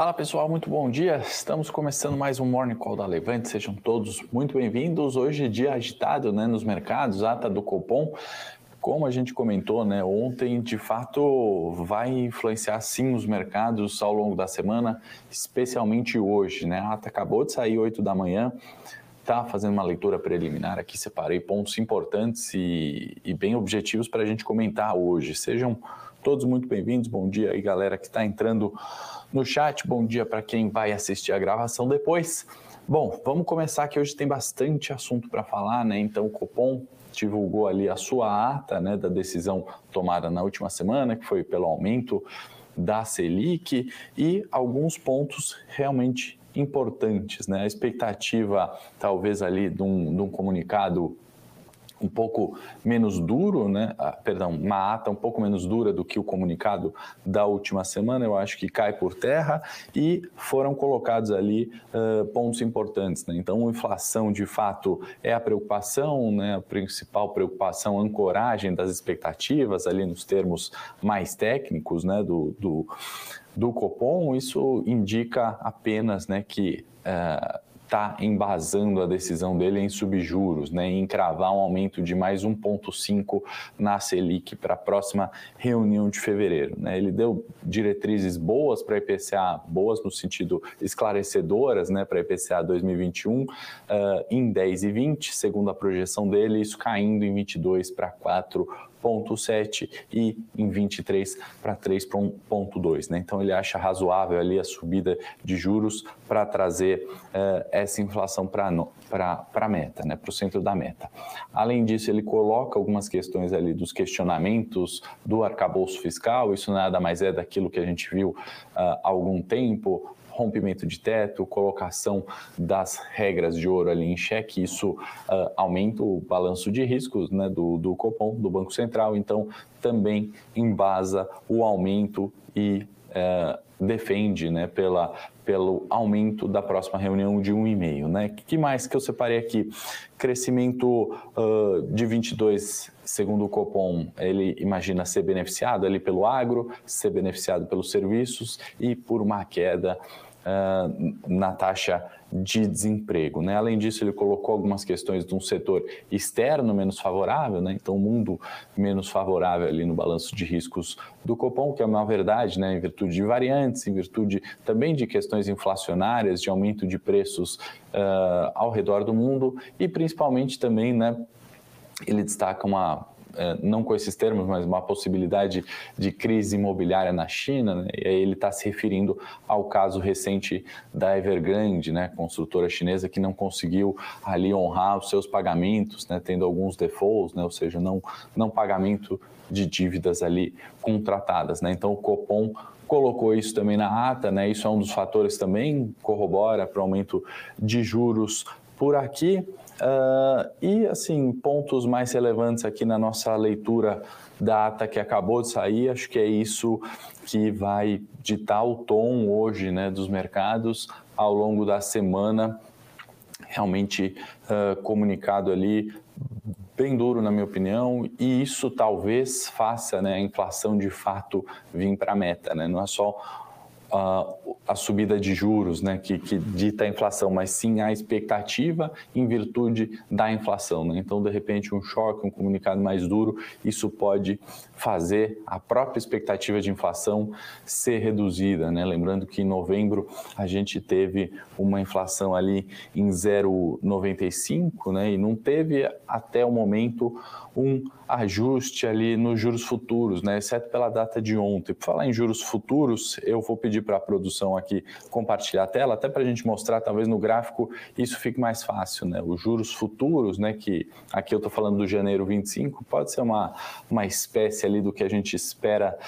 Fala pessoal, muito bom dia. Estamos começando mais um Morning Call da Levante. Sejam todos muito bem-vindos. Hoje é dia agitado né, nos mercados, ata do Copom. Como a gente comentou né, ontem, de fato vai influenciar sim os mercados ao longo da semana, especialmente hoje. Né? A ata acabou de sair 8 da manhã tá fazendo uma leitura preliminar aqui, separei pontos importantes e, e bem objetivos para a gente comentar hoje. Sejam todos muito bem-vindos. Bom dia aí, galera que está entrando no chat. Bom dia para quem vai assistir a gravação depois. Bom, vamos começar que hoje tem bastante assunto para falar, né? Então, o Copom divulgou ali a sua ata, né, da decisão tomada na última semana, que foi pelo aumento da Selic e alguns pontos realmente importantes, né? A expectativa, talvez ali de um, de um comunicado um pouco menos duro, né? Ah, perdão, uma ata um pouco menos dura do que o comunicado da última semana, eu acho que cai por terra e foram colocados ali uh, pontos importantes. Né? Então, inflação de fato é a preocupação, né? a principal preocupação, ancoragem das expectativas ali nos termos mais técnicos né? do, do, do Copom. Isso indica apenas né, que uh, está embasando a decisão dele em subjuros, né, em cravar um aumento de mais 1,5 na Selic para a próxima reunião de fevereiro. Né. Ele deu diretrizes boas para a IPCA, boas no sentido esclarecedoras né, para a IPCA 2021, uh, em 10 e 20, segundo a projeção dele, isso caindo em 22 para 4 3,7 e em 23 para 3,2. Né? Então ele acha razoável ali a subida de juros para trazer uh, essa inflação para a meta, né? para o centro da meta. Além disso, ele coloca algumas questões ali dos questionamentos do arcabouço fiscal, isso nada mais é daquilo que a gente viu uh, há algum tempo, rompimento de teto, colocação das regras de ouro ali em xeque, isso uh, aumenta o balanço de riscos né, do, do Copom, do Banco Central, então também embasa o aumento e uh, defende né, pela, pelo aumento da próxima reunião de 1,5. Né? que mais que eu separei aqui? Crescimento uh, de 22, segundo o Copom, ele imagina ser beneficiado ali pelo agro, ser beneficiado pelos serviços e por uma queda uh, na taxa de desemprego. Né? Além disso, ele colocou algumas questões de um setor externo menos favorável, né? então, um mundo menos favorável ali no balanço de riscos do Copom, que é uma verdade, né? em virtude de variantes, em virtude também de questões inflacionárias, de aumento de preços uh, ao redor do mundo e principalmente também, né? ele destaca uma não com esses termos, mas uma possibilidade de crise imobiliária na China, né? e aí ele está se referindo ao caso recente da Evergrande, né, construtora chinesa que não conseguiu ali honrar os seus pagamentos, né, tendo alguns defaults, né, ou seja, não, não pagamento de dívidas ali contratadas. Né? Então o Copom colocou isso também na ata, né? Isso é um dos fatores também corrobora para o aumento de juros por aqui. Uh, e, assim, pontos mais relevantes aqui na nossa leitura da ata que acabou de sair, acho que é isso que vai ditar o tom hoje né, dos mercados ao longo da semana. Realmente uh, comunicado ali bem duro, na minha opinião, e isso talvez faça né, a inflação de fato vir para a meta. Né? Não é só a subida de juros né, que, que, dita a inflação, mas sim a expectativa em virtude da inflação. Né? Então, de repente, um choque, um comunicado mais duro, isso pode fazer a própria expectativa de inflação ser reduzida. Né? Lembrando que em novembro a gente teve uma inflação ali em 0,95 né? e não teve até o momento um ajuste ali nos juros futuros, né? exceto pela data de ontem. Por falar em juros futuros, eu vou pedir para a produção aqui compartilhar a tela, até para a gente mostrar, talvez no gráfico isso fique mais fácil. Né? Os juros futuros, né? que aqui eu estou falando do janeiro 25, pode ser uma, uma espécie ali do que a gente espera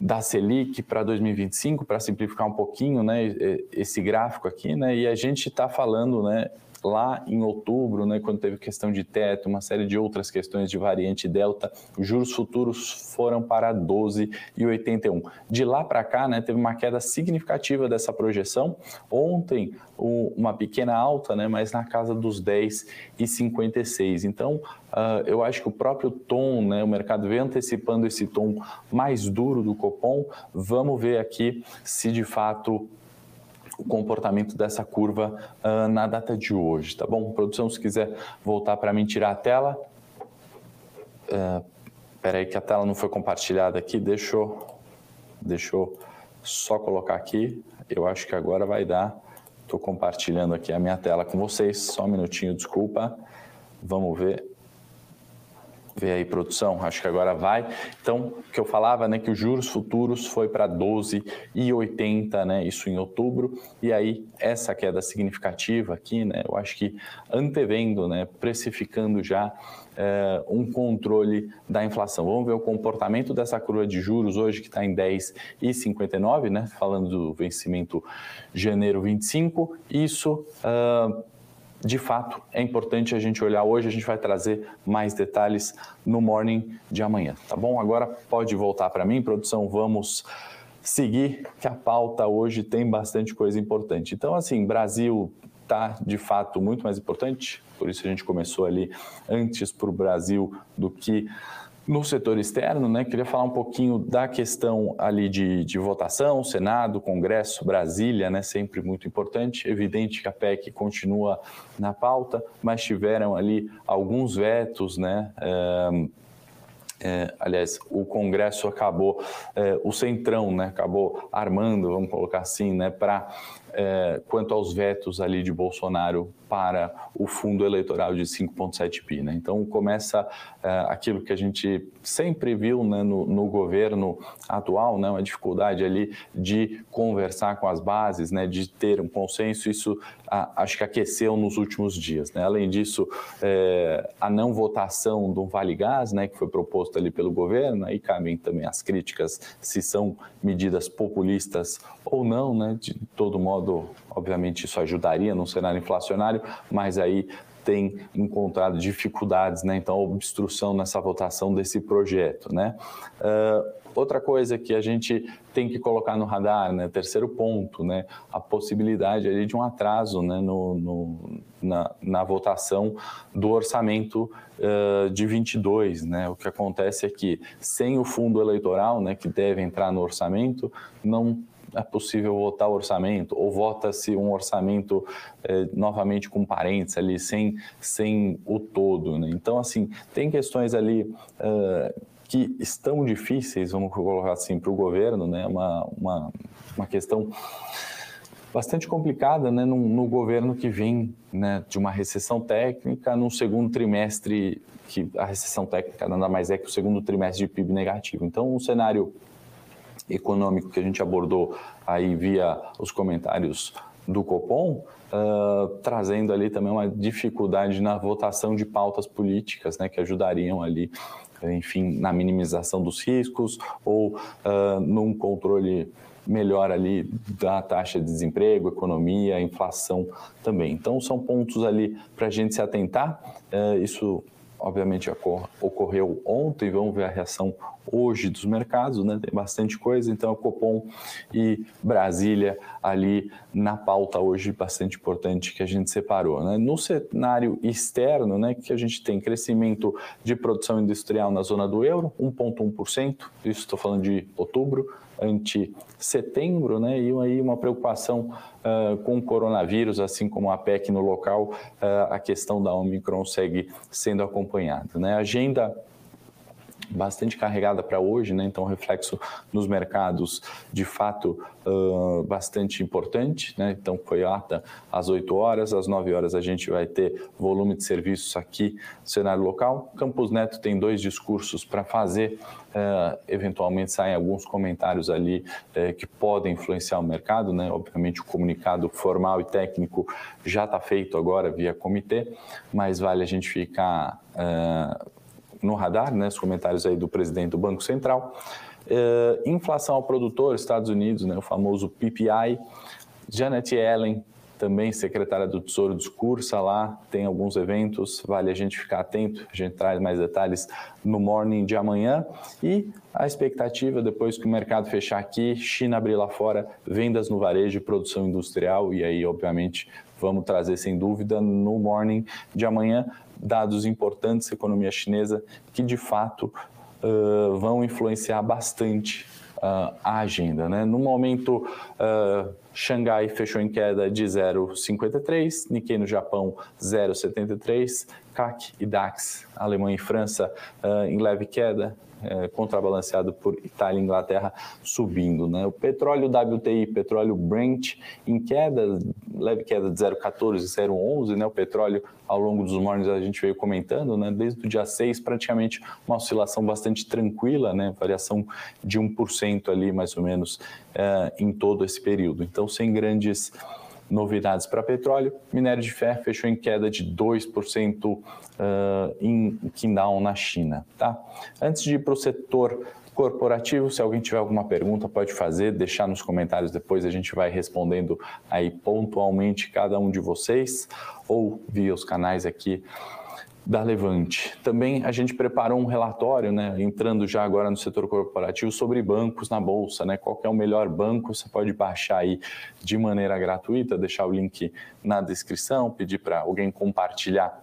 da Selic para 2025, para simplificar um pouquinho, né, esse gráfico aqui, né, e a gente está falando, né, lá em outubro, né, quando teve questão de teto, uma série de outras questões de variante delta, os juros futuros foram para 12,81. De lá para cá, né, teve uma queda significativa dessa projeção. Ontem, o, uma pequena alta, né, mas na casa dos 10,56. Então, uh, eu acho que o próprio tom, né, o mercado vem antecipando esse tom mais duro do Copom. Vamos ver aqui se de fato o comportamento dessa curva uh, na data de hoje, tá bom? Produção, se quiser voltar para mim tirar a tela. Uh, Espera aí que a tela não foi compartilhada aqui, deixa eu, deixa eu só colocar aqui. Eu acho que agora vai dar. Estou compartilhando aqui a minha tela com vocês, só um minutinho, desculpa. Vamos ver Vê aí, produção, acho que agora vai. Então, o que eu falava, né, que os juros futuros foi para 12,80, né, isso em outubro, e aí essa queda significativa aqui, né, eu acho que antevendo, né, precificando já é, um controle da inflação. Vamos ver o comportamento dessa curva de juros hoje, que está em 10,59, né, falando do vencimento janeiro 25, isso... Uh, de fato é importante a gente olhar hoje. A gente vai trazer mais detalhes no morning de amanhã, tá bom? Agora pode voltar para mim, produção. Vamos seguir, que a pauta hoje tem bastante coisa importante. Então, assim, Brasil está de fato muito mais importante, por isso a gente começou ali antes para o Brasil do que no setor externo, né, queria falar um pouquinho da questão ali de, de votação, Senado, Congresso, Brasília, né, sempre muito importante. Evidente que a PEC continua na pauta, mas tiveram ali alguns vetos, né, é, aliás, o Congresso acabou, é, o Centrão, né, acabou armando, vamos colocar assim, né, para é, quanto aos vetos ali de Bolsonaro para o fundo eleitoral de 5,7 bi. Né? Então começa é, aquilo que a gente sempre viu né, no, no, governo atual, né, uma dificuldade ali de conversar com as bases, né, de ter um consenso. Isso a, acho que aqueceu nos últimos dias. Né? Além disso, é, a não votação do Vale Gás, né, que foi proposto ali pelo governo, aí cabem também as críticas se são medidas populistas ou não, né? de todo modo modo, obviamente, isso ajudaria num cenário inflacionário, mas aí tem encontrado dificuldades, né? Então, obstrução nessa votação desse projeto, né? Uh, outra coisa que a gente tem que colocar no radar, né? Terceiro ponto, né? A possibilidade ali de um atraso, né? No, no na, na, votação do orçamento uh, de 22, né? O que acontece é que sem o fundo eleitoral, né? Que deve entrar no orçamento, não é possível votar orçamento, ou vota-se um orçamento é, novamente com parênteses ali, sem, sem o todo. Né? Então, assim, tem questões ali uh, que estão difíceis, vamos colocar assim, para o governo, né? uma, uma, uma questão bastante complicada né, no, no, governo que vem né, de uma recessão técnica num segundo trimestre, que a recessão técnica nada mais é que o segundo trimestre de PIB negativo. Então, um cenário econômico que a gente abordou aí via os comentários do Copom, uh, trazendo ali também uma dificuldade na votação de pautas políticas, né, que ajudariam ali, enfim, na minimização dos riscos ou uh, num controle melhor ali da taxa de desemprego, economia, inflação também. Então são pontos ali para a gente se atentar. Uh, isso obviamente ocorreu ontem, vamos ver a reação hoje dos mercados, né? Tem bastante coisa, então Copom e Brasília ali na pauta hoje bastante importante que a gente separou, né? No cenário externo, né, que a gente tem crescimento de produção industrial na zona do euro, 1.1%, isso estou falando de outubro, ante setembro, né? E aí uma preocupação uh, com o coronavírus, assim como a PEC no local, uh, a questão da Omicron segue sendo acompanhada, né? Agenda bastante carregada para hoje, né? então reflexo nos mercados de fato uh, bastante importante. Né? Então foi ata às 8 horas, às 9 horas a gente vai ter volume de serviços aqui no cenário local. Campos Neto tem dois discursos para fazer, uh, eventualmente saem alguns comentários ali uh, que podem influenciar o mercado. Né? Obviamente o comunicado formal e técnico já está feito agora via comitê, mas vale a gente ficar no radar, né, os comentários aí do presidente do Banco Central. Uh, inflação ao produtor, Estados Unidos, né, o famoso PPI. Janet Yellen, também secretária do Tesouro, discursa lá, tem alguns eventos, vale a gente ficar atento, a gente traz mais detalhes no morning de amanhã. E a expectativa, depois que o mercado fechar aqui, China abrir lá fora, vendas no varejo produção industrial, e aí, obviamente, vamos trazer sem dúvida no morning de amanhã dados importantes da economia chinesa que de fato uh, vão influenciar bastante uh, a agenda. Né? No momento, uh, Xangai fechou em queda de 0,53, Nikkei no Japão 0,73, CAC e DAX, Alemanha e França uh, em leve queda, é, contrabalanceado por Itália e Inglaterra subindo. Né? O petróleo WTI, petróleo Brent, em queda, leve queda de 0,14, 0,11, né? o petróleo ao longo dos mornings a gente veio comentando, né? desde o dia 6 praticamente uma oscilação bastante tranquila, né? variação de 1% ali mais ou menos é, em todo esse período. Então sem grandes novidades para petróleo. Minério de ferro fechou em queda de 2% uh, em Qingdao, na China. Tá? Antes de ir para o setor corporativo, se alguém tiver alguma pergunta, pode fazer, deixar nos comentários depois, a gente vai respondendo aí pontualmente cada um de vocês ou via os canais aqui da Levante. Também a gente preparou um relatório, né, entrando já agora no setor corporativo, sobre bancos na Bolsa, né, qual é o melhor banco, você pode baixar aí de maneira gratuita, deixar o link na descrição, pedir para alguém compartilhar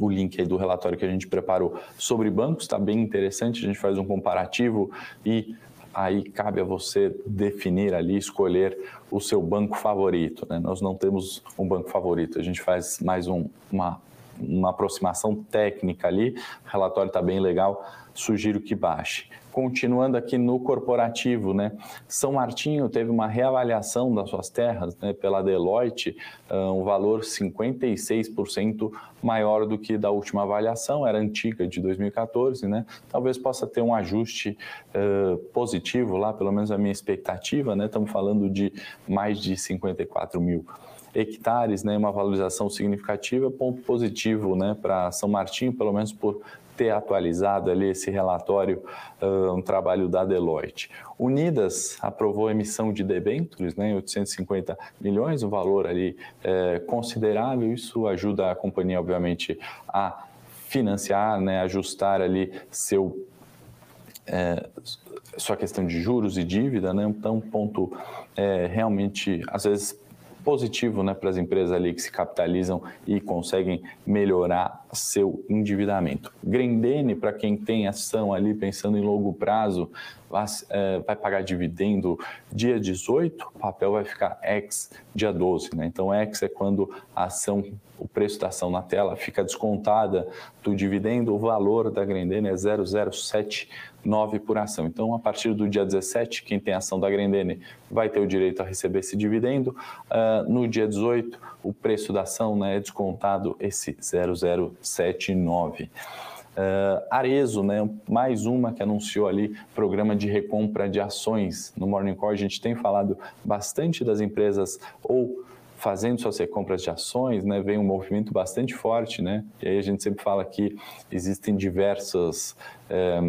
o link aí do relatório que a gente preparou sobre bancos, está bem interessante, a gente faz um comparativo e aí cabe a você definir ali, escolher o seu banco favorito. Né? Nós não temos um banco favorito, a gente faz mais um, uma uma aproximação técnica ali, o relatório está bem legal, sugiro que baixe. Continuando aqui no corporativo, né? São Martinho teve uma reavaliação das suas terras né, pela Deloitte, um valor 56% maior do que da última avaliação, era antiga de 2014, né? Talvez possa ter um ajuste uh, positivo lá, pelo menos a minha expectativa, né? Estamos falando de mais de 54 mil hectares, né, uma valorização significativa, ponto positivo né, para São Martinho, pelo menos por ter atualizado ali esse relatório, um trabalho da Deloitte. Unidas aprovou a emissão de debêntures, né, 850 milhões, um valor ali é, considerável, isso ajuda a companhia, obviamente, a financiar, né, ajustar ali seu é, sua questão de juros e dívida, né? Então, ponto é, realmente, às vezes positivo né, para as empresas ali que se capitalizam e conseguem melhorar seu endividamento. Grendene, para quem tem ação ali pensando em longo prazo, vai, é, vai, pagar dividendo dia 18, o papel vai ficar ex dia 12. Né? Então, ex é quando a ação, o preço da ação na tela fica descontada do dividendo, o valor da Grendene é 007 9 por ação. Então, a partir do dia 17, quem tem ação da Grendene vai ter o direito a receber esse dividendo. Uh, no dia 18, o preço da ação né, é descontado esse 0079. Uh, Arezo, né, mais uma que anunciou ali programa de recompra de ações. No Morning Call a gente tem falado bastante das empresas ou fazendo suas recompras de ações, né, vem um movimento bastante forte, né, e aí a gente sempre fala que existem diversas eh,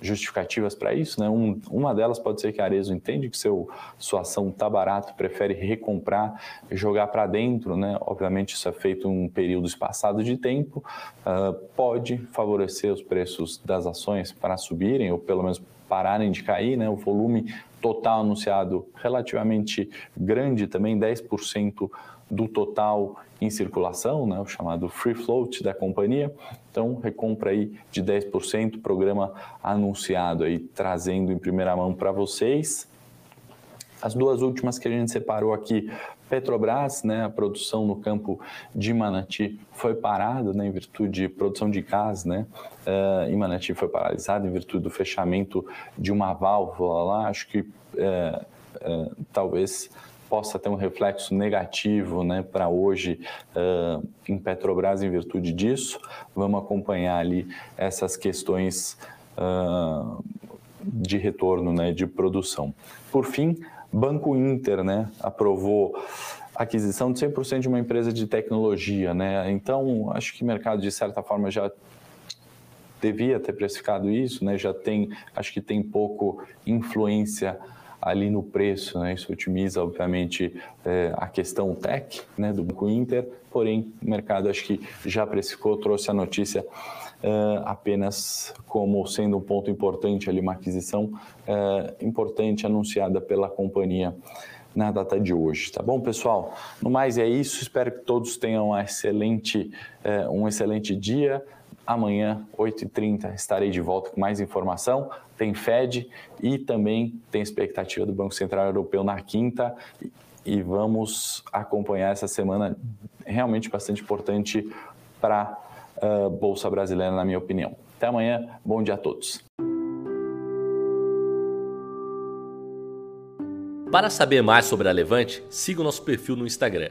justificativas para isso, né? Um, uma delas pode ser que a Arezo entende que seu, sua ação está barato, prefere recomprar, jogar para dentro, né? Obviamente isso é feito em um período espaçado de tempo, uh, pode favorecer os preços das ações para subirem ou pelo menos pararem de cair, né? O volume total anunciado relativamente grande também, 10% do total em circulação, né, o chamado free float da companhia. Então, recompra aí de 10%, programa anunciado aí, trazendo em primeira mão para vocês. As duas últimas que a gente separou aqui, Petrobras, né, a produção no campo de Manati foi parada né, em virtude de produção de gás, né, uh, em Manati foi paralisada em virtude do fechamento de uma válvula lá. Acho que uh, uh, talvez possa ter um reflexo negativo né, para hoje uh, em Petrobras em virtude disso. Vamos acompanhar ali essas questões uh, de retorno né, de produção. Por fim, Banco Inter né, aprovou aquisição de 100% de uma empresa de tecnologia. Né? Então, acho que o mercado, de certa forma, já devia ter precificado isso, né? já tem, acho que tem pouco influência ali no preço, né? Isso otimiza, obviamente, é, a questão tech né, do Banco Inter, porém, o mercado acho que já precificou, trouxe a notícia é, apenas como sendo um ponto importante ali, uma aquisição é, importante anunciada pela companhia na data de hoje, tá bom, pessoal? No mais é isso, espero que todos tenham excelente, é, um excelente dia Amanhã, 8h30, estarei de volta com mais informação. Tem Fed e também tem expectativa do Banco Central Europeu na quinta. E vamos acompanhar essa semana realmente bastante importante para a Bolsa Brasileira, na minha opinião. Até amanhã, bom dia a todos. Para saber mais sobre a Levante, siga o nosso perfil no Instagram